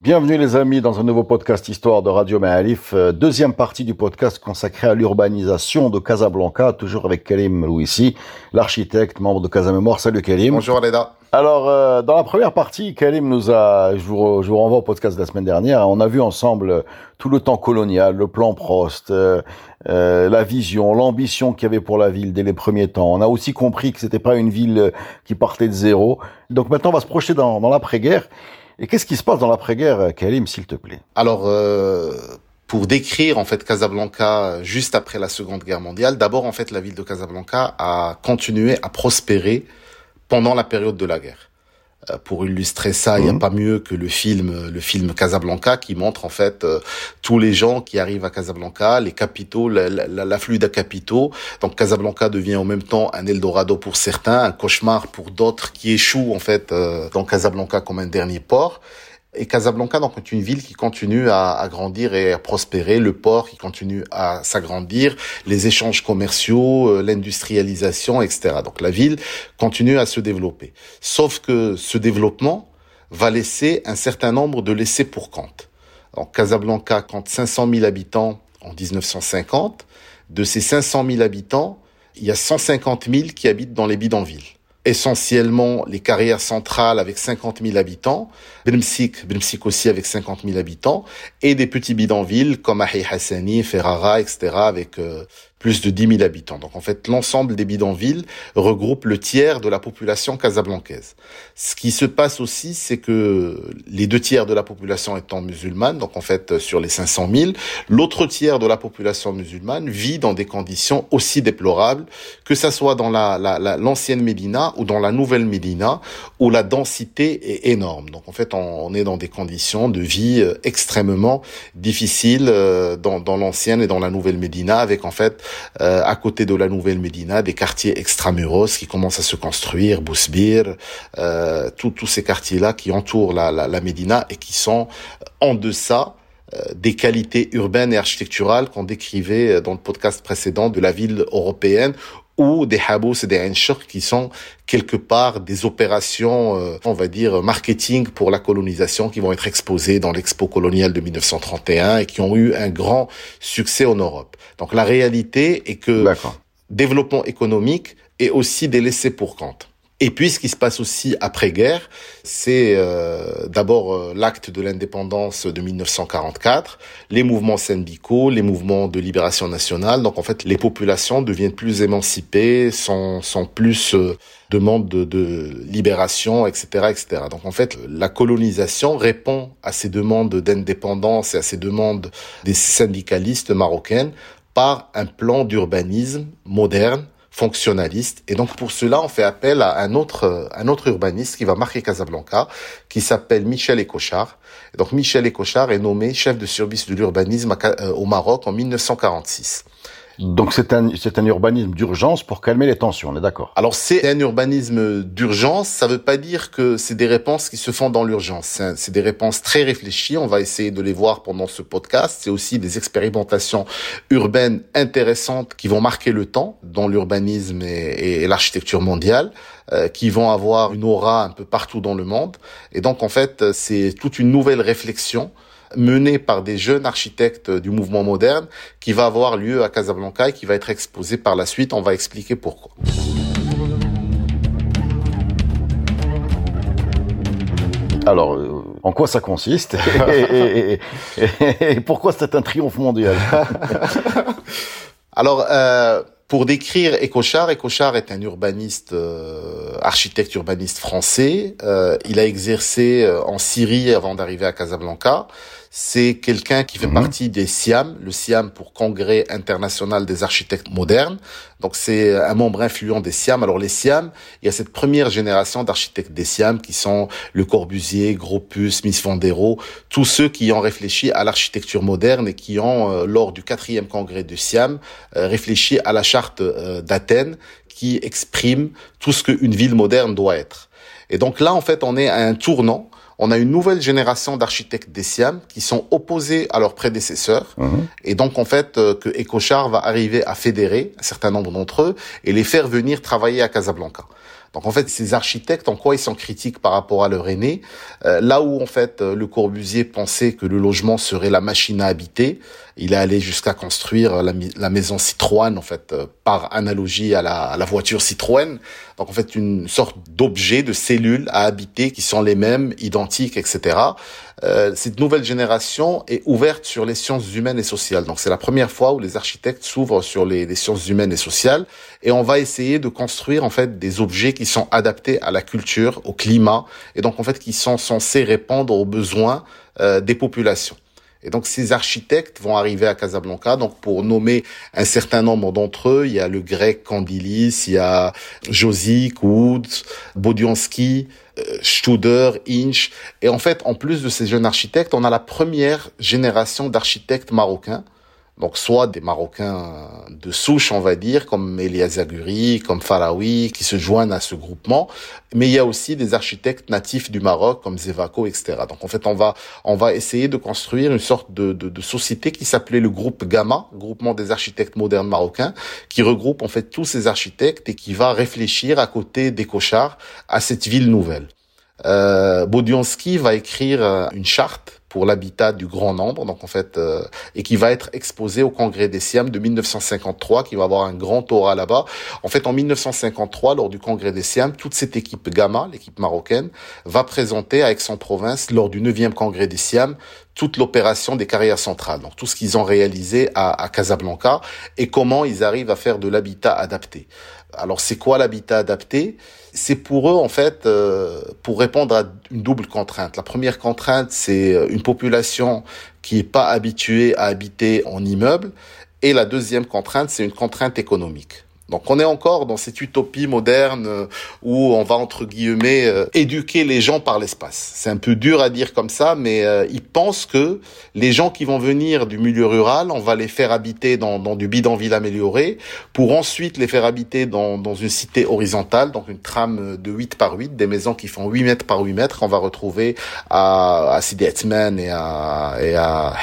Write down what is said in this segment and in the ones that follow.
Bienvenue les amis dans un nouveau podcast Histoire de Radio Ma'alif, euh, deuxième partie du podcast consacré à l'urbanisation de Casablanca, toujours avec Kalim Louissi, l'architecte, membre de Casamémoire. Salut Kalim. Bonjour Aleda. Alors, euh, dans la première partie, Kalim nous a, je vous, je vous, renvoie au podcast de la semaine dernière, on a vu ensemble tout le temps colonial, le plan Prost, euh, euh, la vision, l'ambition qu'il y avait pour la ville dès les premiers temps. On a aussi compris que c'était pas une ville qui partait de zéro. Donc maintenant, on va se projeter dans, dans l'après-guerre. Et qu'est-ce qui se passe dans l'après-guerre, Kalim, s'il te plaît? Alors, euh, pour décrire en fait Casablanca juste après la Seconde Guerre mondiale, d'abord en fait la ville de Casablanca a continué à prospérer pendant la période de la guerre. Euh, pour illustrer ça, il n'y a pas mieux que le film, le film Casablanca, qui montre en fait euh, tous les gens qui arrivent à Casablanca, les capitaux, l'afflux des capitaux. Donc Casablanca devient en même temps un Eldorado pour certains, un cauchemar pour d'autres qui échouent en fait euh, dans Casablanca comme un dernier port. Et Casablanca donc est une ville qui continue à, grandir et à prospérer, le port qui continue à s'agrandir, les échanges commerciaux, euh, l'industrialisation, etc. Donc la ville continue à se développer. Sauf que ce développement va laisser un certain nombre de laissés pour compte. Donc Casablanca compte 500 000 habitants en 1950. De ces 500 000 habitants, il y a 150 000 qui habitent dans les bidonvilles essentiellement les carrières centrales avec 50 000 habitants, Brimsik, Brimsik aussi avec 50 000 habitants, et des petits bidonvilles comme Ahi Hassani, Ferrara, etc. avec euh, plus de 10 000 habitants. Donc en fait, l'ensemble des bidonvilles regroupe le tiers de la population casablancaise. Ce qui se passe aussi, c'est que les deux tiers de la population étant musulmane, donc en fait sur les 500 000, l'autre tiers de la population musulmane vit dans des conditions aussi déplorables, que ça soit dans la, l'ancienne Médina ou dans la nouvelle Médina, où la densité est énorme. Donc en fait, on, est dans des conditions de vie euh, extrêmement difficiles euh, dans, dans l'ancienne et dans la nouvelle Médina, avec en fait euh, à côté de la nouvelle Médina, des quartiers extramuros qui commencent à se construire, Bousbir, euh, tous ces quartiers-là qui entourent la, Médina et qui sont en deçà euh, des qualités urbaines et architecturales qu'on décrivait euh, dans le podcast précédent de la ville européenne ou des habous et des enchurs qui sont quelque part des opérations, euh, on va dire, marketing pour la colonisation qui vont être exposées dans l'expo coloniale de 1931 et qui ont eu un grand succès en Europe. Donc la réalité est que développement économique est aussi des laissés pour compte. Et puis, ce qui se passe aussi après-guerre, c'est euh, d'abord euh, l'acte de l'indépendance de 1944, les mouvements syndicaux, les mouvements de libération nationale. Donc, en fait, les populations deviennent plus émancipées, sont, plus euh, demandent de, de, libération, etc., etc. Donc, en fait, la colonisation répond à ces demandes d'indépendance et à ces demandes des syndicalistes marocaines par un plan d'urbanisme moderne fonctionnaliste. Et donc pour cela, on fait appel à un autre, un autre urbaniste qui va marquer Casablanca, qui s'appelle Michel Écochard. Et donc Michel Écochard est nommé chef de service de l'urbanisme euh, au Maroc en 1946. Donc c'est un, c'est un urbanisme d'urgence pour calmer les tensions, on est d'accord? Alors c'est un urbanisme d'urgence, ça veut pas dire que c'est des réponses qui se font dans l'urgence. C'est des réponses très réfléchies, on va essayer de les voir pendant ce podcast. C'est aussi des expérimentations urbaines intéressantes qui vont marquer le temps dans l'urbanisme et, et l'architecture mondiale euh, qui vont avoir une aura un peu partout dans le monde. Et donc en fait, c'est toute une nouvelle réflexion mené par des jeunes architectes du mouvement moderne qui va avoir lieu à Casablanca et qui va être exposé par la suite. On va expliquer pourquoi. Alors, euh, en quoi ça consiste et, pourquoi c'est un triomphe mondial Alors, euh, pour décrire Écochard, Écochard est un urbaniste, euh, architecte urbaniste français. Euh, il a exercé en Syrie avant d'arriver à Casablanca. C'est quelqu'un qui fait Mhm. partie des SIAM, le SIAM pour Congrès international des architectes modernes. Donc c'est un membre influent des SIAM. Alors les SIAM, il y a cette première génération d'architectes des SIAM qui sont Le Corbusier, Gropius, Mies van der Rohe, tous ceux qui ont réfléchi à l'architecture moderne et qui ont, euh, lors du quatrième congrès du SIAM, euh, réfléchi à la charte euh, d'Athènes qui exprime tout ce qu'une ville moderne doit être. Et donc là, en fait, on est à un tournant. On a une nouvelle génération d'architectes des SIAM qui sont opposés à leurs prédécesseurs. Mhm. Et donc, en fait, euh, que EcoChar va arriver à fédérer un certain nombre d'entre eux et les faire venir travailler à Casablanca. Donc, en fait, ces architectes, en quoi ils sont critiques par rapport à leur aîné Euh, Là où, en fait, euh, Le Corbusier pensait que le logement serait la machine à habiter, il est allé jusqu'à construire la, maison Citroën, en fait, euh, par analogie à la, à la voiture Citroën. Donc, en fait, une sorte d'objet, de cellules à habiter qui sont les mêmes, identiques, etc. Euh, cette nouvelle génération est ouverte sur les sciences humaines et sociales. Donc c'est la première fois où les architectes s'ouvrent sur les, sciences humaines et sociales et on va essayer de construire en fait des objets qui sont adaptés à la culture, au climat et donc en fait qui sont censés répondre aux besoins euh, des populations. Et donc ces architectes vont arriver à Casablanca. Donc pour nommer un certain nombre d'entre eux, il y a le grec Candilis, il y a Josic, Woods, Bodianski, euh, Studer, Inch. Et en fait, en plus de ces jeunes architectes, on a la première génération d'architectes marocains. Donc soit des Marocains de souche, on va dire, comme Elia Zaguri, comme Faraoui, qui se joignent à ce groupement. Mais il y a aussi des architectes natifs du Maroc, comme Zevako, etc. Donc en fait, on va on va essayer de construire une sorte de, de, de société qui s'appelait le groupe Gamma, groupement des architectes modernes marocains, qui regroupe en fait tous ces architectes et qui va réfléchir à côté des cochards à cette ville nouvelle. Euh, Bodianski va écrire euh, une charte pour l'habitat du grand nombre, donc en fait, euh, et qui va être exposé au Congrès des Siam de 1953, qui va avoir un grand aura là-bas. En fait, en 1953, lors du Congrès des Siam, toute cette équipe Gamma, l'équipe marocaine, va présenter à Aix-en-Provence, lors du 9e Congrès des Siam, toute l'opération des carrières centrales, donc tout ce qu'ils ont réalisé à Casablanca et comment ils arrivent à faire de l'habitat adapté. Alors c'est quoi l'habitat adapté? C'est pour eux en fait euh, pour répondre à une double contrainte. La première contrainte c'est une population qui est pas habituée à habiter en immeuble et la deuxième contrainte c'est une contrainte économique. Donc on est encore dans cette utopie moderne euh, où on va entre guillemets euh, éduquer les gens par l'espace. C'est un peu dur à dire comme ça, mais euh, ils pensent que les gens qui vont venir du milieu rural, on va les faire habiter dans, du bidonville amélioré, pour ensuite les faire habiter dans, une cité horizontale, donc une trame de 8 par 8, des maisons qui font 8 mètres par 8 mètres, qu'on va retrouver à, Sidi Atman et à, et à.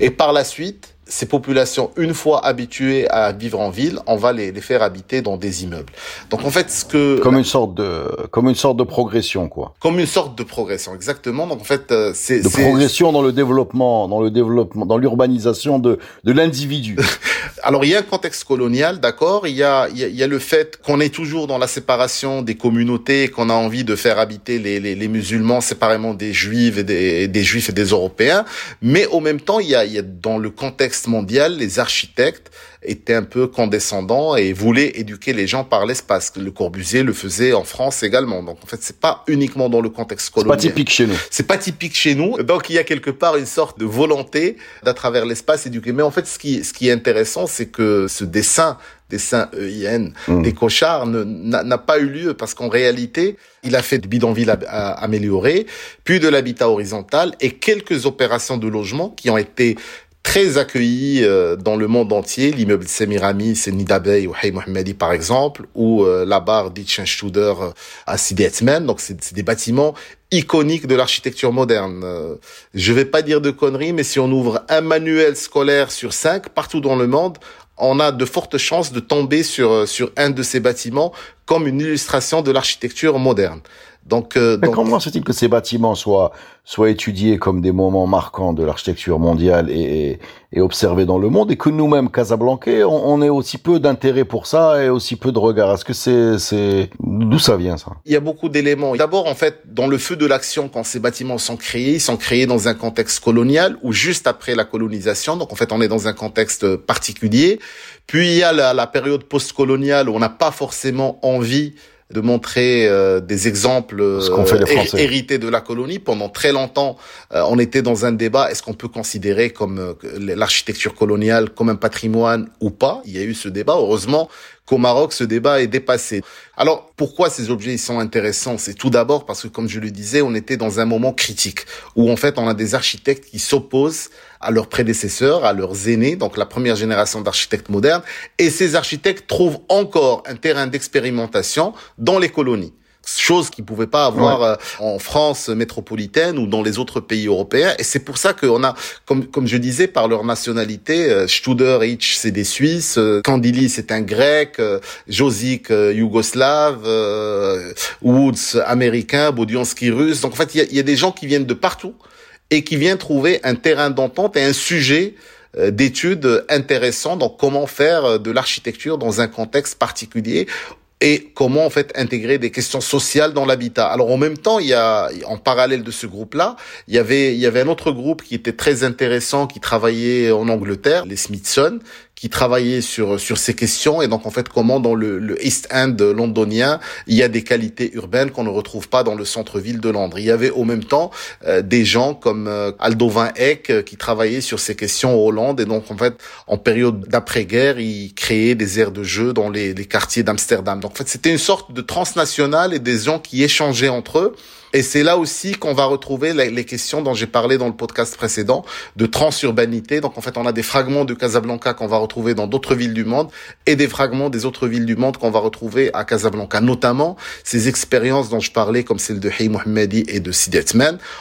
Et par la suite, ces populations, une fois habituées à vivre en ville, on va les, les faire habiter dans des immeubles. Donc en fait, ce que comme une sorte de comme une sorte de progression quoi. Comme une sorte de progression, exactement. Donc en fait, euh, c'est de progression dans le développement, dans le développement, dans l'urbanisation de de l'individu. Alors il y a un contexte colonial, d'accord. Il y a il y a, il y a le fait qu'on est toujours dans la séparation des communautés, qu'on a envie de faire habiter les, les, les musulmans séparément des juifs et des, des juifs et des européens. Mais au même temps, il y a, il y a dans le contexte mondial, les architectes étaient un peu condescendants et voulaient éduquer les gens par l'espace. Le Corbusier le faisait en France également. Donc en fait, c'est pas uniquement dans le contexte colonial. C'est pas typique chez nous. C'est pas typique chez nous. Donc il y a quelque part une sorte de volonté d'à travers l'espace éduquer. Mais en fait, ce qui, ce qui est intéressant, c'est que ce dessin dessin EIN Mmh. des cochards n'a pas eu lieu parce qu'en réalité, il a fait du bidonville amélioré, puis de l'habitat horizontal et quelques opérations de logement qui ont été très accueillis euh, dans le monde entier. L'immeuble Semirami, c'est Nidabey ou Hay Mohammedi par exemple, ou euh, la barre d'Itchenstuder euh, à Sidi Etmen. Donc c'est des bâtiments iconiques de l'architecture moderne. Je vais pas dire de conneries, mais si on ouvre un manuel scolaire sur cinq partout dans le monde, on a de fortes chances de tomber sur sur un de ces bâtiments comme une illustration de l'architecture moderne. Donc, euh, Mais donc comment se fait-il que ces bâtiments soient soient étudiés comme des moments marquants de l'architecture mondiale et, et, et observés dans le monde et que nous-mêmes Casablancais on, on ait aussi peu d'intérêt pour ça et aussi peu de regard? Est-ce que c'est c'est d'où ça vient ça? Il y a beaucoup d'éléments. D'abord, en fait, dans le feu de l'action, quand ces bâtiments sont créés, ils sont créés dans un contexte colonial ou juste après la colonisation. Donc, en fait, on est dans un contexte particulier. Puis, il y a la, la période post-coloniale où on n'a pas forcément envie de montrer euh, des exemples euh, hérités de la colonie. Pendant très longtemps, euh, on était dans un débat est-ce qu'on peut considérer comme l'architecture coloniale comme un patrimoine ou pas? Il y a eu ce débat. Heureusement qu'au Maroc, ce débat est dépassé. Alors, pourquoi ces objets sont intéressants? C'est tout d'abord parce que, comme je le disais, on était dans un moment critique où, en fait, on a des architectes qui s'opposent à leurs prédécesseurs, à leurs aînés, donc la première génération d'architectes modernes, et ces architectes trouvent encore un terrain d'expérimentation dans les colonies chose qu'ils pouvaient pas avoir euh, en France métropolitaine ou dans les autres pays européens. Et c'est pour ça qu'on a, comme, comme je disais, par leur nationalité, euh, Studer, Hitch, c'est des Suisses, euh, Candili, c'est un Grec, Josic, Yougoslave, Woods, américain, Bodianski, russe. Donc en fait, il y a, y a des gens qui viennent de partout et qui viennent trouver un terrain d'entente et un sujet d'études intéressant donc comment faire de l'architecture dans un contexte particulier et comment en fait intégrer des questions sociales dans l'habitat. Alors en même temps, il y a en parallèle de ce groupe-là, il y avait il y avait un autre groupe qui était très intéressant qui travaillait en Angleterre, les Smithson, qui travaillait sur sur ces questions et donc en fait comment dans le, le East End londonien il y a des qualités urbaines qu'on ne retrouve pas dans le centre-ville de Londres. Il y avait au même temps euh, des gens comme euh, Aldo Van Eyck euh, qui travaillaient sur ces questions en Hollande et donc en fait en période d'après-guerre il créait des aires de jeu dans les, les quartiers d'Amsterdam. Donc en fait c'était une sorte de transnational et des gens qui échangeaient entre eux et c'est là aussi qu'on va retrouver les questions dont j'ai parlé dans le podcast précédent de transurbanité. Donc en fait, on a des fragments de Casablanca qu'on va retrouver dans d'autres villes du monde et des fragments des autres villes du monde qu'on va retrouver à Casablanca. Notamment ces expériences dont je parlais, comme celle de Hey Mohammedi et de Sidi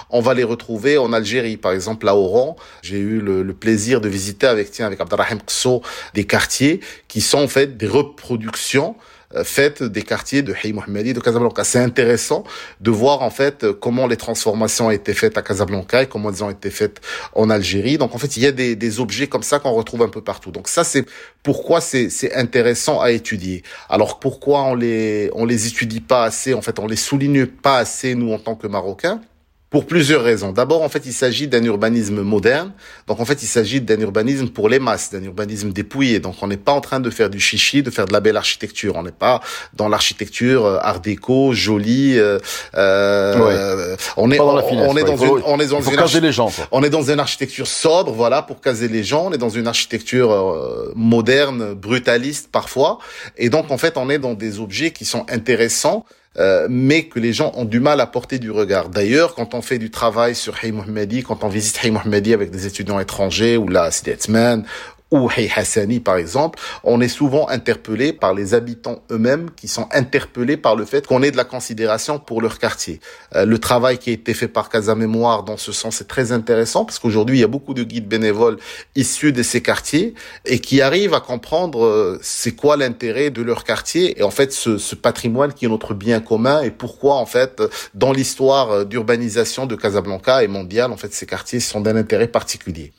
on va les retrouver en Algérie. Par exemple, à Oran, j'ai eu le, plaisir de visiter avec, tiens, avec Abdelrahim Kso des quartiers qui sont en fait des reproductions euh, faites des quartiers de Hey Mohammedi de Casablanca. C'est intéressant de voir en fait comment les transformations ont été faites à Casablanca et comment elles ont été faites en Algérie. Donc en fait, il y a des, des objets comme ça qu'on retrouve un peu partout. Donc ça, c'est pourquoi c'est intéressant à étudier. Alors pourquoi on les on les étudie pas assez En fait, on les souligne pas assez nous en tant que Marocains? Pour plusieurs raisons. D'abord, en fait, il s'agit d'un urbanisme moderne. Donc, en fait, il s'agit d'un urbanisme pour les masses, d'un urbanisme dépouillé. Donc, on n'est pas en train de faire du chichi, de faire de la belle architecture. On n'est pas dans l'architecture euh, art déco, jolie. Euh, euh on est, on, on, est dans une, on est dans une caser les gens. On est dans une architecture sobre, voilà, pour caser les gens. On est dans une architecture euh, moderne, brutaliste parfois. Et donc, en fait, on est dans des objets qui sont intéressants euh, mais que les gens ont du mal à porter du regard. D'ailleurs, quand on fait du travail sur Hay Mohammedi, quand on visite Hay Mohammedi avec des étudiants étrangers ou la Sidetzman ou Hey Hassani par exemple, on est souvent interpellé par les habitants eux-mêmes qui sont interpellés par le fait qu'on ait de la considération pour leur quartier. Euh, le travail qui a été fait par Casa Mémoire dans ce sens est très intéressant parce qu'aujourd'hui il y a beaucoup de guides bénévoles issus de ces quartiers et qui arrivent à comprendre euh, c'est quoi l'intérêt de leur quartier et en fait ce, ce, patrimoine qui est notre bien commun et pourquoi en fait dans l'histoire d'urbanisation de Casablanca et mondiale en fait ces quartiers sont d'un intérêt particulier.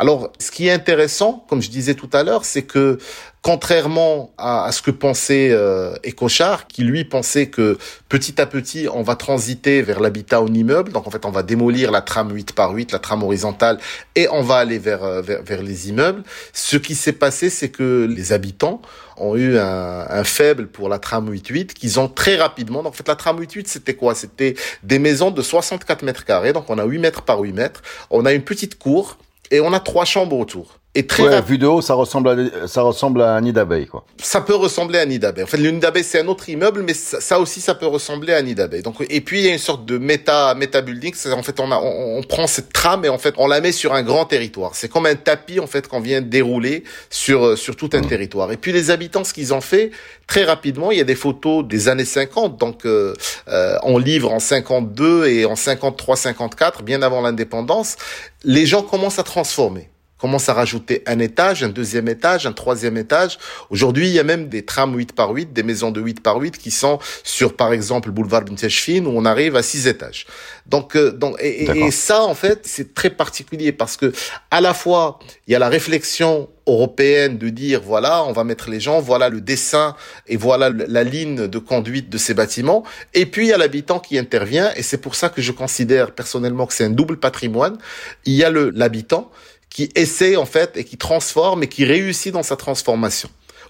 Alors, ce qui est intéressant, comme je disais tout à l'heure, c'est que contrairement à, ce que pensait euh, Ecochard, qui lui pensait que petit à petit, on va transiter vers l'habitat en immeuble. Donc en fait, on va démolir la trame 8 par 8, la trame horizontale, et on va aller vers, euh, vers, les immeubles. Ce qui s'est passé, c'est que les habitants ont eu un, un faible pour la trame 8-8, qu'ils ont très rapidement... Donc en fait, la trame 8-8, c'était quoi? C'était des maisons de 64 mètres carrés, donc on a 8 mètres par 8 mètres. On a une petite cour et on a trois chambres autour. Et très ouais, vu de haut, ça ressemble à ça ressemble à un nid d'abeille, quoi. Ça peut ressembler à un nid d'abeille. En fait, le nid d'abeille c'est un autre immeuble, mais ça, aussi ça peut ressembler à un nid d'abeille. Donc, et puis il y a une sorte de méta méta building. C'est en fait on, a, on, prend cette trame et en fait on la met sur un grand territoire. C'est comme un tapis en fait qu'on vient dérouler sur sur tout un mmh. territoire. Et puis les habitants, ce qu'ils ont fait très rapidement, il y a des photos des années 50. Donc euh, euh, on livre en 52 et en 53-54, bien avant l'indépendance, les gens commencent à transformer commence à rajouter un étage, un deuxième étage, un troisième étage. Aujourd'hui, il y a même des trams 8 par 8, des maisons de 8 par 8 qui sont sur, par exemple, le boulevard Binteshfin où on arrive à six étages. Donc, euh, donc et, et, ça, en fait, c'est très particulier parce que à la fois, il y a la réflexion européenne de dire voilà, on va mettre les gens, voilà le dessin et voilà la ligne de conduite de ces bâtiments. Et puis il y a l'habitant qui intervient et c'est pour ça que je considère personnellement que c'est un double patrimoine. Il y a le l'habitant qui essaie en fait et qui transforme et qui réussit dans sa transformation.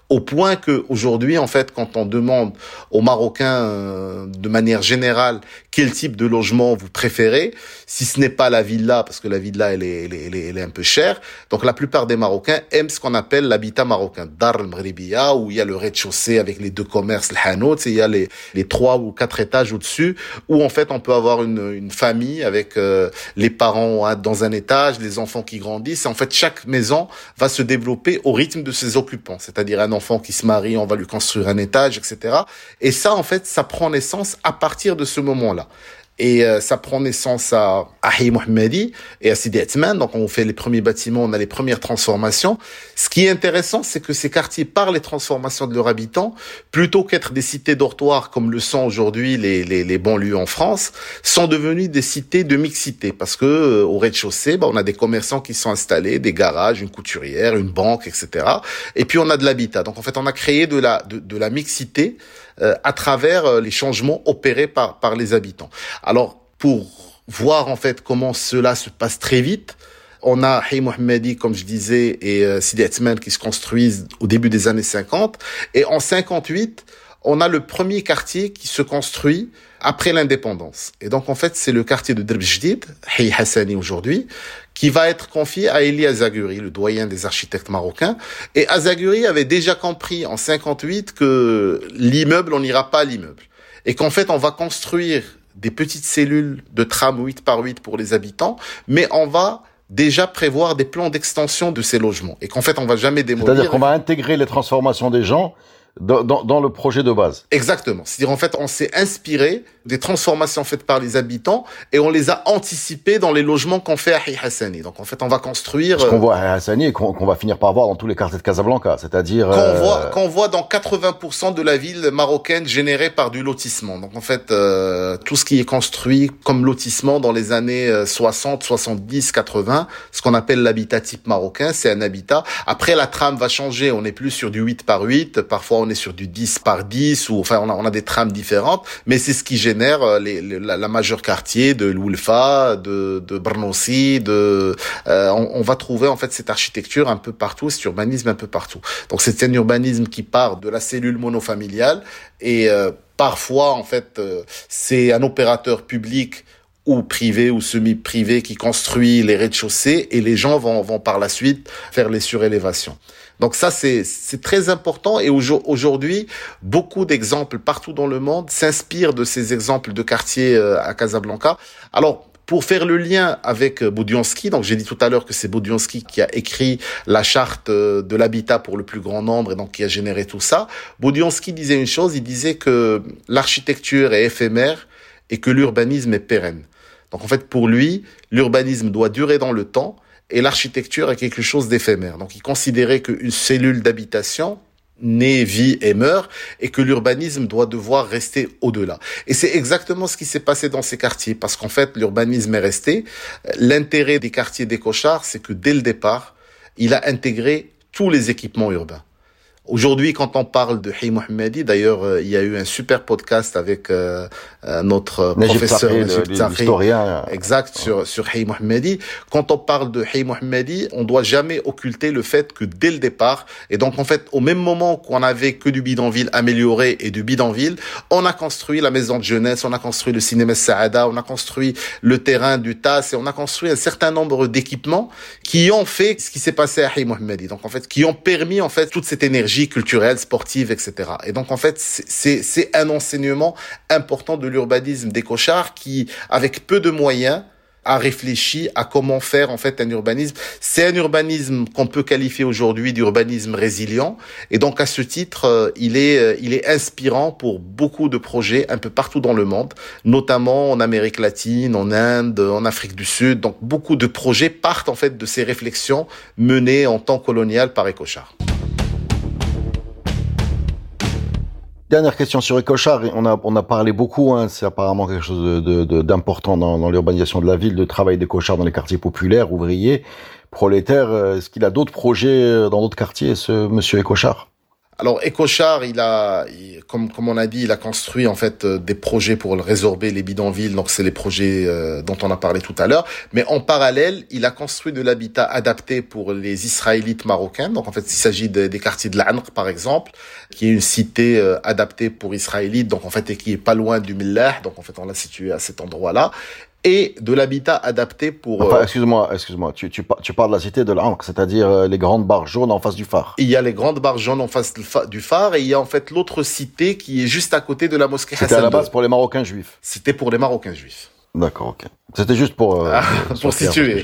Au point que aujourd'hui, en fait, quand on demande aux Marocains euh, de manière générale quel type de logement vous préférez, si ce n'est pas la villa, parce que la villa elle est, elle est, elle est, un peu chère, donc la plupart des Marocains aiment ce qu'on appelle l'habitat marocain, Dar al où il y a le rez-de-chaussée avec les deux commerces, le hanout, il y a les, les trois ou quatre étages au-dessus, où en fait on peut avoir une, une famille avec euh, les parents dans un étage, les enfants qui grandissent, en fait chaque maison va se développer au rythme de ses occupants, c'est-à-dire un enfant qui se marie, on va lui construire un étage, etc. Et ça, en fait, ça prend naissance à partir de ce moment-là. Et euh, ça prend naissance à Ahi Mohammadi et à Sidi Atman. Donc on fait les premiers bâtiments, on a les premières transformations. Ce qui est intéressant, c'est que ces quartiers, par les transformations de leurs habitants, plutôt qu'être des cités dortoirs comme le sont aujourd'hui les, les, les, banlieues en France, sont devenus des cités de mixité. Parce que euh, au rez-de-chaussée, bah, on a des commerçants qui sont installés, des garages, une couturière, une banque, etc. Et puis on a de l'habitat. Donc en fait, on a créé de la, de, de la mixité euh, à travers euh, les changements opérés par, par les habitants. Alors, pour voir en fait comment cela se passe très vite, on a Mohammadi, comme je disais, et euh, Sidi qui se construisent au début des années 50. Et en 58, on a le premier quartier qui se construit après l'indépendance. Et donc, en fait, c'est le quartier de Drb Hay Hassani aujourd'hui, qui va être confié à Eli Azaguri, le doyen des architectes marocains. Et Azaguri avait déjà compris en 58 que l'immeuble, on n'ira pas à l'immeuble. Et qu'en fait, on va construire des petites cellules de tram 8 par 8 pour les habitants, mais on va déjà prévoir des plans d'extension de ces logements. Et qu'en fait, on va jamais démolir. C'est-à-dire qu'on va intégrer les transformations des gens dans, dans, dans, le projet de base. Exactement. C'est-à-dire en fait, on s'est inspiré des transformations faites par les habitants et on les a anticipées dans les logements qu'on fait à Hassani. Donc en fait, on va construire. Ce qu'on voit à Hassani et qu'on va finir par voir dans tous les quartiers de Casablanca, c'est-à-dire. Qu'on euh... voit, qu'on voit dans 80% de la ville marocaine générée par du lotissement. Donc en fait, euh, tout ce qui est construit comme lotissement dans les années 60, 70, 80, ce qu'on appelle l'habitat type marocain, c'est un habitat. Après, la trame va changer. On n'est plus sur du 8 par 8. Parfois, on est sur du 10 par 10 ou enfin, on a, on des trames différentes. Mais c'est ce qui génère euh, la, majeure quartier de Loulfa, de, de Bernossi, de, euh, on, on, va trouver en fait cette architecture un peu partout, cet urbanisme un peu partout. Donc c'est un urbanisme qui part de la cellule monofamiliale et euh, parfois en fait c'est un opérateur public ou privé ou semi-privé qui construit les rez-de-chaussée et les gens vont par la suite faire les surélévations. Donc ça, c'est très important et aujourd'hui, beaucoup d'exemples partout dans le monde s'inspirent de ces exemples de quartiers euh, à Casablanca. Alors, pour faire le lien avec euh, Boudiansky, donc j'ai dit tout à l'heure que c'est Boudiansky qui a écrit la charte euh, de l'habitat pour le plus grand nombre et donc qui a généré tout ça. Boudiansky disait une chose, il disait que l'architecture est éphémère et que l'urbanisme est pérenne. Donc en fait, pour lui, l'urbanisme doit durer dans le temps et l'architecture est quelque chose d'éphémère. Donc il considérait qu'une cellule d'habitation naît, vit et meurt, et que l'urbanisme doit devoir rester au-delà. Et c'est exactement ce qui s'est passé dans ces quartiers, parce qu'en fait, l'urbanisme est resté. L'intérêt des quartiers des cochards, c'est que dès le départ, il a intégré tous les équipements urbains. Aujourd'hui, quand on parle de Hay Mohammadi, d'ailleurs, euh, il y a eu un super podcast avec euh, euh notre professeur historien, exact sur sur Hay Mohammadi. Quand on parle de Hay Mohammadi, on doit jamais occulter le fait que dès le départ, et donc en fait, au même moment qu'on avait que du bidonville amélioré et du bidonville, on a construit la maison de jeunesse, on a construit le cinéma Saada, on a construit le terrain du TAS et on a construit un certain nombre d'équipements qui ont fait ce qui s'est passé à Hay Mohammadi. Donc en fait, qui ont permis en fait toute cette énergie culturelle, sportive, etc. Et donc en fait, c'est un enseignement important de l'urbanisme des cochards qui, avec peu de moyens, a réfléchi à comment faire en fait un urbanisme. C'est un urbanisme qu'on peut qualifier aujourd'hui d'urbanisme résilient et donc à ce titre, euh, il est euh, il est inspirant pour beaucoup de projets un peu partout dans le monde, notamment en Amérique latine, en Inde, en Afrique du Sud. Donc beaucoup de projets partent en fait de ces réflexions menées en temps colonial par Ecochard. Dernière question sur Écochard. On a, on a parlé beaucoup, hein, c'est apparemment quelque chose d'important de, de, dans, l'urbanisation de la ville, de travail d'Écochard dans les quartiers populaires, ouvriers, prolétaires. Est-ce qu'il a d'autres projets dans d'autres quartiers, ce monsieur Écochard? Alors Ecochar, il a, comme comme on a dit, il a construit en fait euh, des projets pour résorber les bidonvilles. Donc c'est les projets euh, dont on a parlé tout à l'heure. Mais en parallèle, il a construit de l'habitat adapté pour les Israélites marocains. Donc en fait, il s'agit des quartiers de l'Anr, par exemple, qui est une cité euh, adaptée pour Israélites. Donc en fait, et qui est pas loin du Millah. Donc en fait, on l'a situé à cet endroit-là et de l'habitat adapté pour... Enfin, euh, excuse-moi, excuse-moi, tu, tu, tu, parles de la cité de l'Ankh, c'est-à-dire euh, les grandes barres jaunes en face du phare. Il y a les grandes barres jaunes en face du phare et il y a en fait l'autre cité qui est juste à côté de la mosquée C'était à la base pour les Marocains juifs. C'était pour les Marocains juifs. D'accord, ok. C'était juste pour euh, ah, pour situer.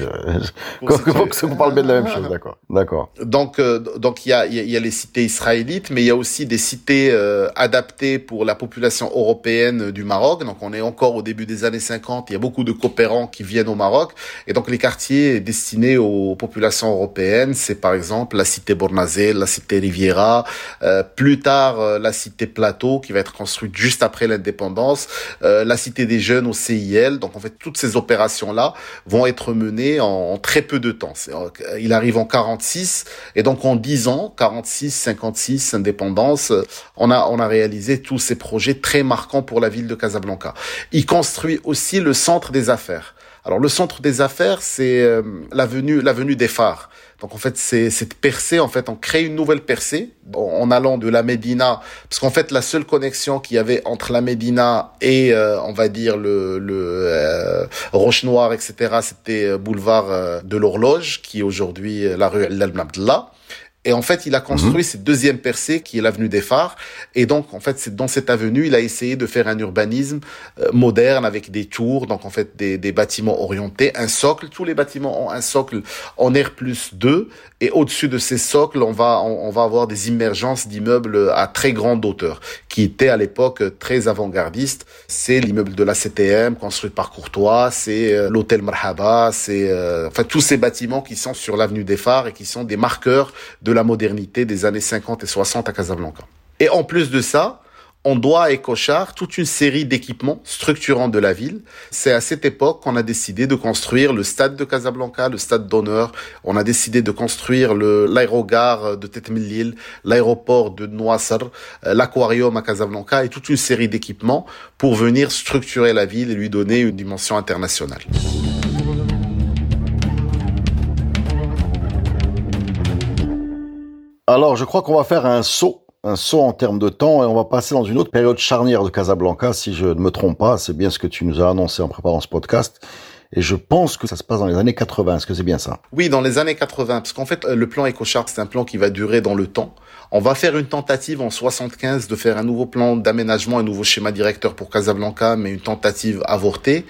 pour que vous parle bien de la même chose, d'accord. D'accord. Donc euh, donc il y a il y a les cités israélites, mais il y a aussi des cités euh, adaptées pour la population européenne du Maroc. Donc on est encore au début des années 50. Il y a beaucoup de coopérants qui viennent au Maroc, et donc les quartiers destinés aux populations européennes, c'est par exemple la cité Bornazel, la cité Riviera, euh, plus tard la cité Plateau qui va être construite juste après l'indépendance, la cité des jeunes au CIL. Donc en fait toutes ces opérations-là vont être menées en, très peu de temps. Euh, il arrive en 46 et donc en 10 ans, 46, 56, indépendance, on a on a réalisé tous ces projets très marquants pour la ville de Casablanca. Il construit aussi le centre des affaires. Alors le centre des affaires, c'est euh, l'avenue l'avenue des phares. Donc en fait, c'est cette percée, en fait, on crée une nouvelle percée en, allant de la Médina, parce qu'en fait, la seule connexion qu'il y avait entre la Médina et, euh, on va dire, le, le euh, Roche Noire, etc., c'était euh, boulevard de l'Horloge, qui est aujourd'hui la rue Al-Abdallah. Et en fait, il a construit mhm. cette deuxième percée qui est l'avenue des Phares. Et donc, en fait, c'est dans cette avenue, il a essayé de faire un urbanisme euh, moderne avec des tours, donc en fait des, des, bâtiments orientés, un socle. Tous les bâtiments ont un socle en R plus 2. Et au-dessus de ces socles, on va on, va avoir des immergences d'immeubles à très grande hauteur, qui étaient à l'époque très avant-gardistes. C'est l'immeuble de la CTM construit par Courtois, c'est euh, l'hôtel Marhaba, c'est euh, enfin tous ces bâtiments qui sont sur l'avenue des Phares et qui sont des marqueurs de la modernité des années 50 et 60 à Casablanca. Et en plus de ça, on doit à Ecochard toute une série d'équipements structurants de la ville. C'est à cette époque qu'on a décidé de construire le stade de Casablanca, le stade d'honneur. On a décidé de construire l'aérogare de Tête-Mellil, l'aéroport de Noisser, euh, l'aquarium à Casablanca et toute une série d'équipements pour venir structurer la ville et lui donner une dimension internationale. Alors, je crois qu'on va faire un saut, un saut en termes de temps, et on va passer dans une autre période charnière de Casablanca, si je ne me trompe pas. C'est bien ce que tu nous as annoncé en préparant ce podcast. Et je pense que ça se passe dans les années 80. Est-ce que c'est bien ça? Oui, dans les années 80. Parce qu'en fait, le plan EcoChart, c'est un plan qui va durer dans le temps. On va faire une tentative en 75 de faire un nouveau plan d'aménagement, un nouveau schéma directeur pour Casablanca, mais une tentative avortée.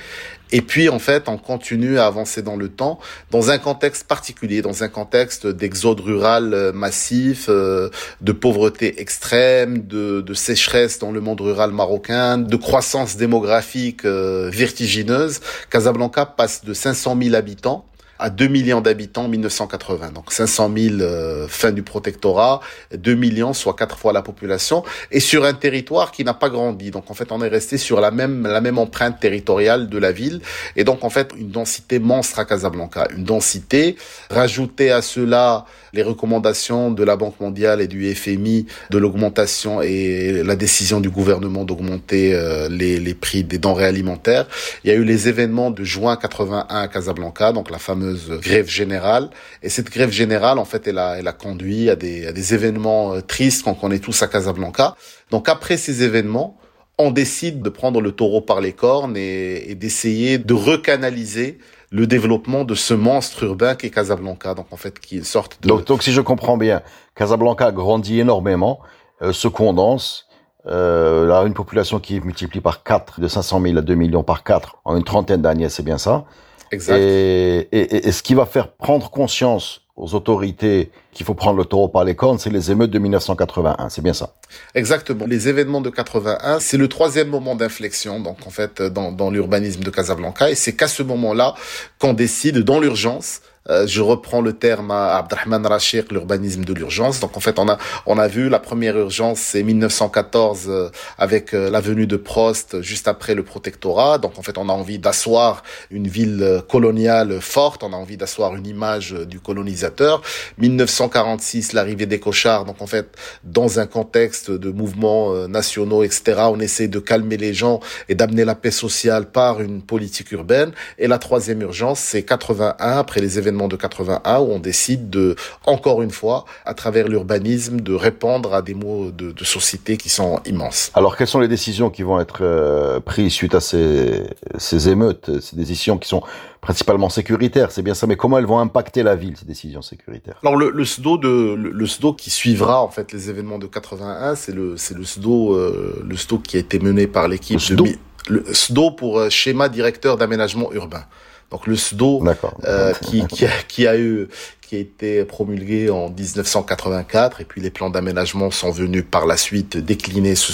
Et puis, en fait, on continue à avancer dans le temps, dans un contexte particulier, dans un contexte d'exode rural euh, massif, euh, de pauvreté extrême, de, de, sécheresse dans le monde rural marocain, de croissance démographique euh, vertigineuse. Casablanca passe de 500 000 habitants à 2 millions d'habitants en 1980. Donc 500 000 euh, fin du protectorat, 2 millions, soit quatre fois la population, et sur un territoire qui n'a pas grandi. Donc en fait, on est resté sur la même la même empreinte territoriale de la ville, et donc en fait une densité monstre à Casablanca, une densité rajoutée à cela les recommandations de la Banque mondiale et du FMI de l'augmentation et la décision du gouvernement d'augmenter euh, les, les prix des denrées alimentaires. Il y a eu les événements de juin 81 à Casablanca, donc la fameuse grève générale. Et cette grève générale, en fait, elle a, elle a conduit à des, à des événements euh, tristes qu'on connaît tous à Casablanca. Donc après ces événements, on décide de prendre le taureau par les cornes et d'essayer de recanaliser le développement de ce monstre urbain qui est Casablanca. Donc en fait, qui sorte de... Donc, donc si je comprends bien, Casablanca grandit énormément, euh, se condense, euh, là, une population qui multiplie par 4, de 500 000 à 2 millions par 4 en une trentaine d'années, c'est bien ça. Exact. Et, et, et, ce qui va faire prendre conscience aux autorités qu'il faut prendre le taureau par les cornes, c'est les émeutes de 1981, c'est bien ça Exactement. Les événements de 81, c'est le troisième moment d'inflexion, donc en fait, dans, dans l'urbanisme de Casablanca, et c'est qu'à ce moment-là qu'on décide, dans l'urgence, Euh, je reprends le terme à Abdelrahman Rachir, l'urbanisme de l'urgence. Donc en fait, on a on a vu la première urgence, c'est 1914 euh, avec euh, l'avenue de Prost, juste après le protectorat. Donc en fait, on a envie d'asseoir une ville coloniale forte. On a envie d'asseoir une image du colonisateur. 1946, l'arrivée des cochards. Donc en fait, dans un contexte de mouvements nationaux, etc., on essaie de calmer les gens et d'amener la paix sociale par une politique urbaine. Et la troisième urgence, c'est 81 après les événements de 81 où on décide de, encore une fois, à travers l'urbanisme, de répondre à des mots de, de, société qui sont immenses. Alors, quelles sont les décisions qui vont être euh, prises suite à ces, ces émeutes, ces décisions qui sont principalement sécuritaires, c'est bien ça, mais comment elles vont impacter la ville, ces décisions sécuritaires? Alors, le, le SDO de, le, SDO qui suivra, en fait, les événements de 81, c'est le, c'est le SDO, euh, le SDO qui a été mené par l'équipe de, le SDO pour euh, schéma directeur d'aménagement urbain. Donc le SDO euh, qui, qui, a, qui a eu qui a été promulgué en 1984 et puis les plans d'aménagement sont venus par la suite décliner ce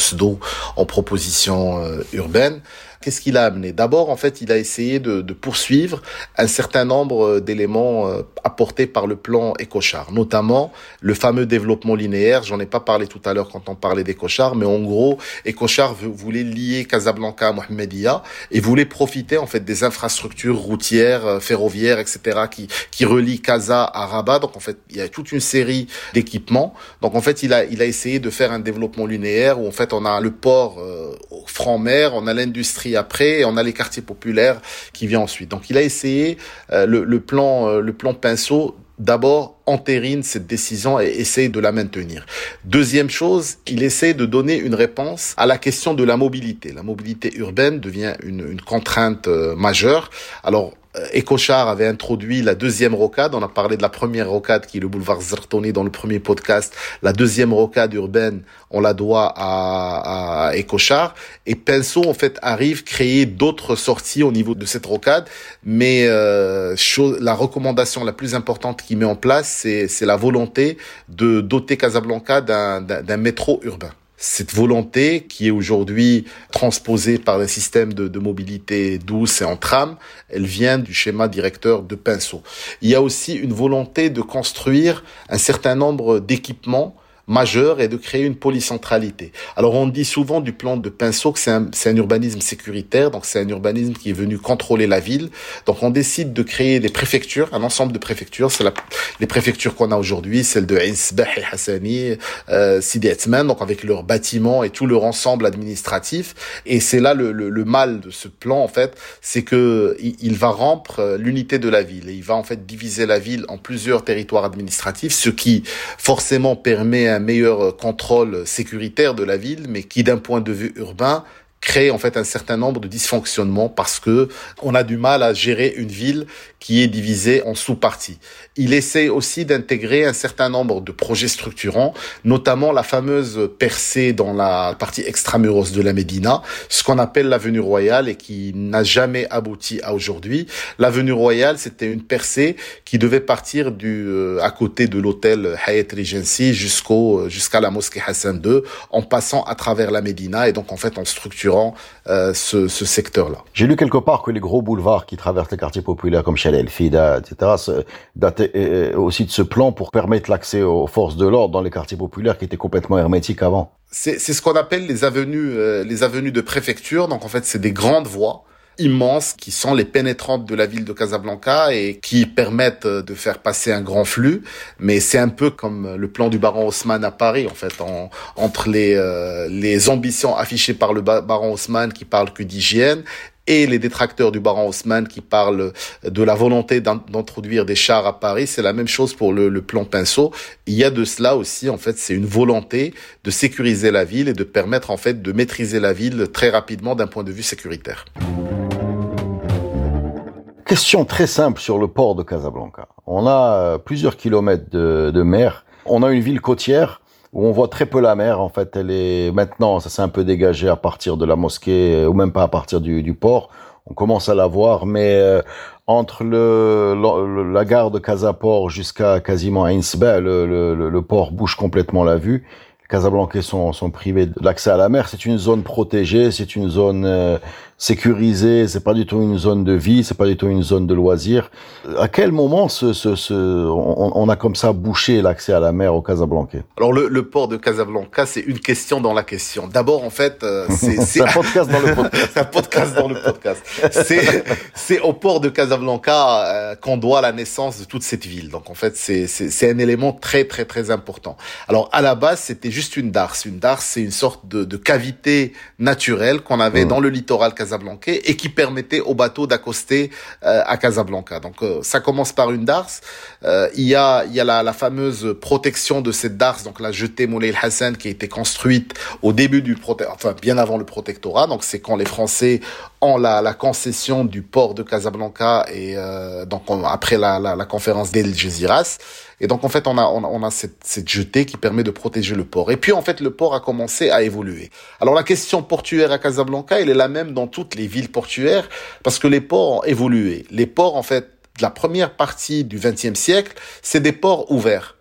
en propositions euh, urbaines. Qu'est-ce qu'il a amené? D'abord, en fait, il a essayé de, de poursuivre un certain nombre euh, d'éléments euh, apportés par le plan Écochard, notamment le fameux développement linéaire. J'en ai pas parlé tout à l'heure quand on parlait d'Écochard, mais en gros, Écochard voulait lier Casablanca à Mohamedia et voulait profiter en fait des infrastructures routières, euh, ferroviaires, etc. qui qui relient Casa à Rabat. Donc en fait, il y a toute une série d'équipements. Donc en fait, il a il a essayé de faire un développement linéaire où en fait on a le port euh, franc-mer, on a l'industrie après, et on a les quartiers populaires qui viennent ensuite. Donc il a essayé euh, le, plan, euh, le plan pinceau d'abord entérine cette décision et essaye de la maintenir. Deuxième chose, il essaie de donner une réponse à la question de la mobilité. La mobilité urbaine devient une, une contrainte euh, majeure. Alors, Ecochar avait introduit la deuxième rocade. On a parlé de la première rocade qui est le boulevard Zertoni dans le premier podcast. La deuxième rocade urbaine, on la doit à, à Ecochar. Et Pinceau, en fait, arrive créer d'autres sorties au niveau de cette rocade. Mais euh, la recommandation la plus importante qu'il met en place, c'est la volonté de doter Casablanca d'un métro urbain cette volonté qui est aujourd'hui transposée par le système de, de, mobilité douce et en tram, elle vient du schéma directeur de Pinceau. Il y a aussi une volonté de construire un certain nombre d'équipements majeur est de créer une polycentralité. Alors on dit souvent du plan de Pinceau que c'est un, un, urbanisme sécuritaire, donc c'est un urbanisme qui est venu contrôler la ville. Donc on décide de créer des préfectures, un ensemble de préfectures. C'est les préfectures qu'on a aujourd'hui, celles de Insbah et Hassani, euh, Sidi Etman, donc avec leurs bâtiments et tout leur ensemble administratif. Et c'est là le, le, le, mal de ce plan en fait, c'est que il, il va rompre euh, l'unité de la ville et il va en fait diviser la ville en plusieurs territoires administratifs, ce qui forcément permet un meilleur contrôle sécuritaire de la ville, mais qui d'un point de vue urbain crée en fait un certain nombre de dysfonctionnements parce que on a du mal à gérer une ville qui est divisée en sous-parties. Il essaie aussi d'intégrer un certain nombre de projets structurants, notamment la fameuse percée dans la partie extramuros de la Médina, ce qu'on appelle l'avenue royale et qui n'a jamais abouti à aujourd'hui. L'avenue royale, c'était une percée qui devait partir du euh, à côté de l'hôtel Hyatt Regency jusqu'au jusqu'à la mosquée Hassan II en passant à travers la Médina et donc en fait en structurant euh, ce, ce secteur-là. J'ai lu quelque part que les gros boulevards qui traversent les quartiers populaires comme El Fida, etc., dataient aussi de ce plan pour permettre l'accès aux forces de l'ordre dans les quartiers populaires qui étaient complètement hermétiques avant. C'est ce qu'on appelle les avenues, euh, les avenues de préfecture. Donc en fait, c'est des grandes voies immenses qui sont les pénétrantes de la ville de Casablanca et qui permettent de faire passer un grand flux. Mais c'est un peu comme le plan du baron Haussmann à Paris, en fait, en, entre les, euh, les ambitions affichées par le baron Haussmann qui parle que d'hygiène et les détracteurs du baron Haussmann qui parlent de la volonté d'introduire des chars à Paris, c'est la même chose pour le, plan Pinceau. Il y a de cela aussi, en fait, c'est une volonté de sécuriser la ville et de permettre, en fait, de maîtriser la ville très rapidement d'un point de vue sécuritaire. Question très simple sur le port de Casablanca. On a euh, plusieurs kilomètres de mer. On a une ville côtière où on voit très peu la mer. En fait, elle est maintenant, ça s'est un peu dégagé à partir de la mosquée euh, ou même pas à partir du, du port. On commence à la voir, mais euh, entre le, la gare de Casaport jusqu'à quasiment Ainsba, le, le, le, port bouge complètement la vue. Les Casablancais sont, sont privés de l'accès à la mer. C'est une zone protégée, c'est une zone sécurisé, c'est pas du tout une zone de vie, c'est pas du tout une zone de loisirs. À quel moment ce, ce, ce on, on, a comme ça bouché l'accès à la mer au Casablanca? Alors le, le, port de Casablanca, c'est une question dans la question. D'abord, en fait, euh, c'est un podcast dans le podcast. un podcast dans le podcast. C'est au port de Casablanca euh, qu'on doit la naissance de toute cette ville. Donc en fait, c'est un élément très très très important. Alors à la base, c'était juste une darse. Une darse, c'est une sorte de, de cavité naturelle qu'on avait mmh. dans le littoral casablanca et qui permettait aux bateaux d'accoster euh, à Casablanca. Donc euh, ça commence par une darse. Euh, il y a la, fameuse protection de cette darse, donc la jetée Moulay Hassan qui a été construite au début du enfin bien avant le protectorat. Donc c'est quand les Français ont la, la concession du port de Casablanca et donc après la, la, la conférence d'El Jaziras. Et donc en fait, on a on a, cette, cette jetée qui permet de protéger le port. Et puis en fait, le port a commencé à évoluer. Alors la question portuaire à Casablanca, elle est la même dans toutes les villes portuaires parce que les ports ont évolué. Les ports en fait de la première partie du XXe siècle, c'est des ports ouverts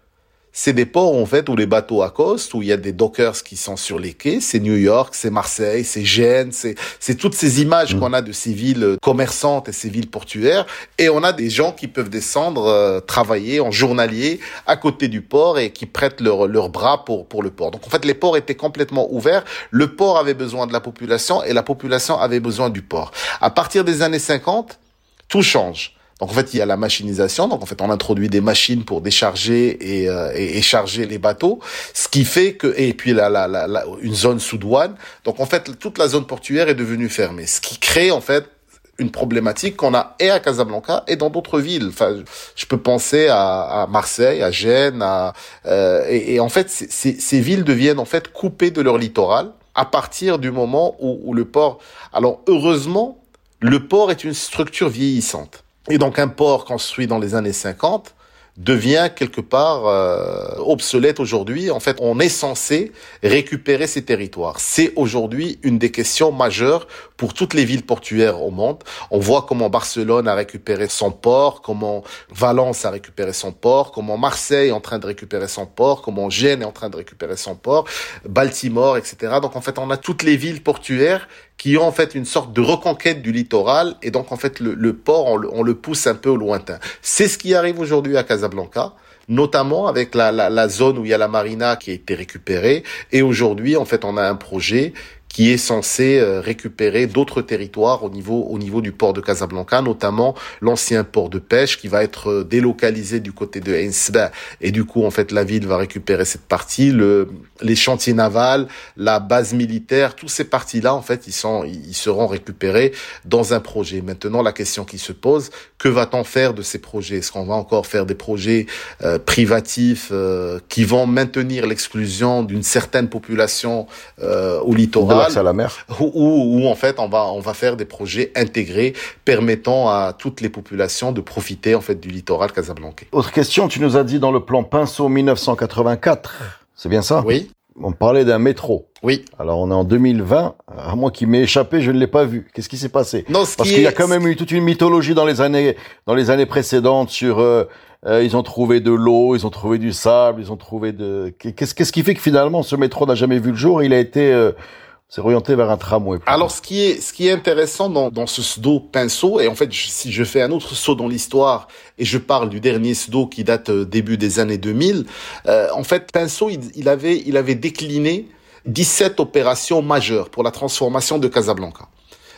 c'est des ports en fait où les bateaux accostent, où il y a des dockers qui sont sur les quais. C'est New York, c'est Marseille, c'est Gênes, c'est c'est toutes ces images mm. qu'on a de ces villes commerçantes et ces villes portuaires. Et on a des gens qui peuvent descendre euh, travailler en journalier à côté du port et qui prêtent leur leur bras pour pour le port. Donc en fait les ports étaient complètement ouverts. Le port avait besoin de la population et la population avait besoin du port. À partir des années 50, tout change. Donc en fait, il y a la machinisation. Donc en fait, on introduit des machines pour décharger et, euh, et, charger les bateaux, ce qui fait que et puis la, une zone sous douane. Donc en fait, toute la zone portuaire est devenue fermée, ce qui crée en fait une problématique qu'on a et à Casablanca et dans d'autres villes. Enfin, je peux penser à, à Marseille, à Gênes, à, euh, et, et, en fait, ces villes deviennent en fait coupées de leur littoral à partir du moment où, où le port. Alors heureusement, le port est une structure vieillissante. Et donc un port construit dans les années 50 devient quelque part euh, obsolète aujourd'hui. En fait, on est censé récupérer ces territoires. C'est aujourd'hui une des questions majeures pour toutes les villes portuaires au monde. On voit comment Barcelone a récupéré son port, comment Valence a récupéré son port, comment Marseille est en train de récupérer son port, comment Gênes est en train de récupérer son port, Baltimore, etc. Donc en fait, on a toutes les villes portuaires qui ont en fait une sorte de reconquête du littoral et donc en fait le, port on le, on le, pousse un peu au lointain. C'est ce qui arrive aujourd'hui à Casablanca notamment avec la, la, la, zone où il y a la marina qui a été récupérée et aujourd'hui en fait on a un projet qui est censé euh, récupérer d'autres territoires au niveau au niveau du port de Casablanca, notamment l'ancien port de pêche qui va être euh, délocalisé du côté de Ainsba et du coup en fait la ville va récupérer cette partie, le les chantiers navals, la base militaire, tous ces parties-là en fait ils sont ils seront récupérés dans un projet. Maintenant la question qui se pose, que va-t-on faire de ces projets? Est-ce qu'on va encore faire des projets euh, privatifs euh, qui vont maintenir l'exclusion d'une certaine population au littoral? À la mer. Où, en fait on va on va faire des projets intégrés permettant à toutes les populations de profiter en fait du littoral casablancais. Autre question, tu nous as dit dans le plan Pinceau 1984, c'est bien ça? Oui. On parlait d'un métro. Oui. Alors on est en 2020. À moi qui m'est échappé, je ne l'ai pas vu. Qu'est-ce qui s'est passé? Non, Parce qu'il y a quand même eu toute une mythologie dans les années dans les années précédentes sur euh, euh, ils ont trouvé de l'eau, ils ont trouvé du sable, ils ont trouvé de qu'est-ce qu'est-ce qui fait que finalement ce métro n'a jamais vu le jour? Il a été euh, c'est orienté vers un tramway. Alors, ce qui est, ce qui est intéressant dans, dans ce pseudo pinceau, et en fait, si je fais un autre saut dans l'histoire et je parle du dernier pseudo qui date euh, début des années 2000, euh, en fait, pinceau, il, il, avait, il avait décliné 17 opérations majeures pour la transformation de Casablanca.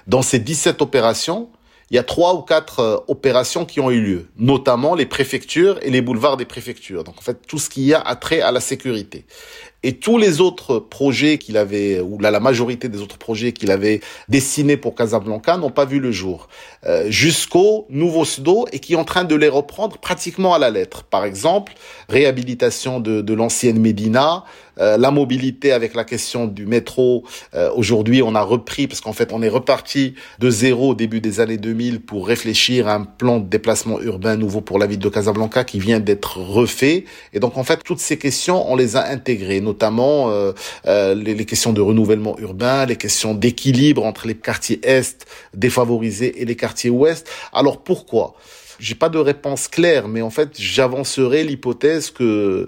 Dans ces 17 opérations, il y a trois ou quatre euh, opérations qui ont eu lieu, notamment les préfectures et les boulevards des préfectures. Donc en fait, tout ce qui a attrait à la sécurité. Et tous les autres projets qu'il avait, ou la, la majorité des autres projets qu'il avait dessinés pour Casablanca n'ont pas vu le jour. Euh, jusqu'au nouveau SDO et qui est en train de les reprendre pratiquement à la lettre. Par exemple, réhabilitation de, de l'ancienne Médina, euh, la mobilité avec la question du métro. Euh, aujourd'hui, on a repris, parce qu'en fait, on est reparti de zéro au début des années 2000 pour réfléchir à un plan de déplacement urbain nouveau pour la ville de Casablanca qui vient d'être refait. Et donc, en fait, toutes ces questions, on les a intégrées, notamment euh, les, les, questions de renouvellement urbain, les questions d'équilibre entre les quartiers est défavorisés et les quartiers ouest. Alors, pourquoi? J'ai pas de réponse claire, mais en fait, j'avancerai l'hypothèse que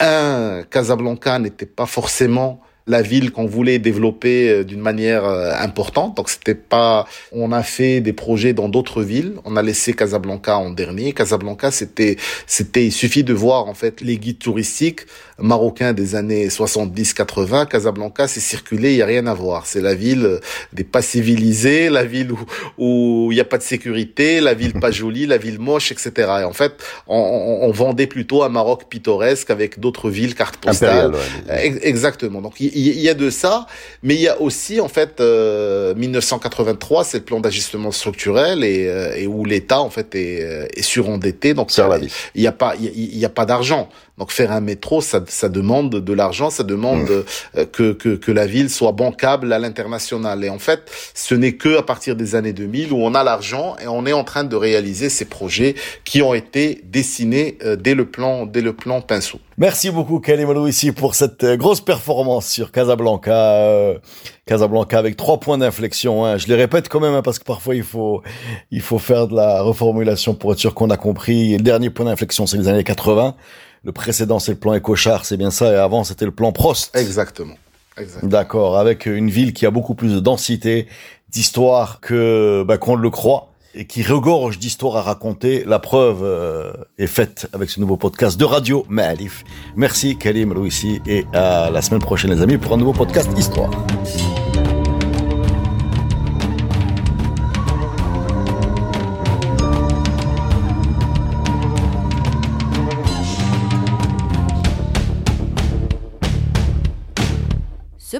un, Casablanca n'était pas forcément la ville qu'on voulait développer euh, d'une manière euh, importante. Donc c'était pas, on a fait des projets dans d'autres villes. On a laissé Casablanca en dernier. Casablanca, c'était, c'était, il suffit de voir en fait les guides touristiques marocains des années 70-80. Casablanca, c'est circulé, il y a rien à voir. C'est la ville des pas civilisés, la ville où il y a pas de sécurité, la ville pas jolie, la ville moche, etc. Et en fait, on, on vendait plutôt un Maroc pittoresque avec d'autres villes cartes postales. Exactement. Donc il y, a de ça, mais il y a aussi en fait 1983, euh, c'est le plan d'ajustement structurel et, euh, et où l'État en fait est, euh, est surendetté. Donc il n'y a pas il y, a pas d'argent. Donc faire un métro, ça, ça demande de l'argent, ça demande mmh. que, que, que la ville soit bancable à l'international. Et en fait, ce n'est que à partir des années 2000 où on a l'argent et on est en train de réaliser ces projets qui ont été dessinés dès le plan dès le plan Pinceau. Merci beaucoup Kalim ici pour cette grosse performance sur Casablanca. Euh, Casablanca avec trois points d'inflexion. Hein. Je les répète quand même hein, parce que parfois il faut il faut faire de la reformulation pour être sûr qu'on a compris. Le dernier point d'inflexion c'est les années 80. Le précédent, c'est le plan Ecochar, c'est bien ça. Et avant, c'était le plan Prost. Exactement. D'accord, avec une ville qui a beaucoup plus de densité, d'histoire que bah, qu'on le croit et qui regorge d'histoires à raconter. La preuve euh, est faite avec ce nouveau podcast de radio Maalif. Merci Kalim Louissi et à la semaine prochaine les amis pour un nouveau podcast Histoire.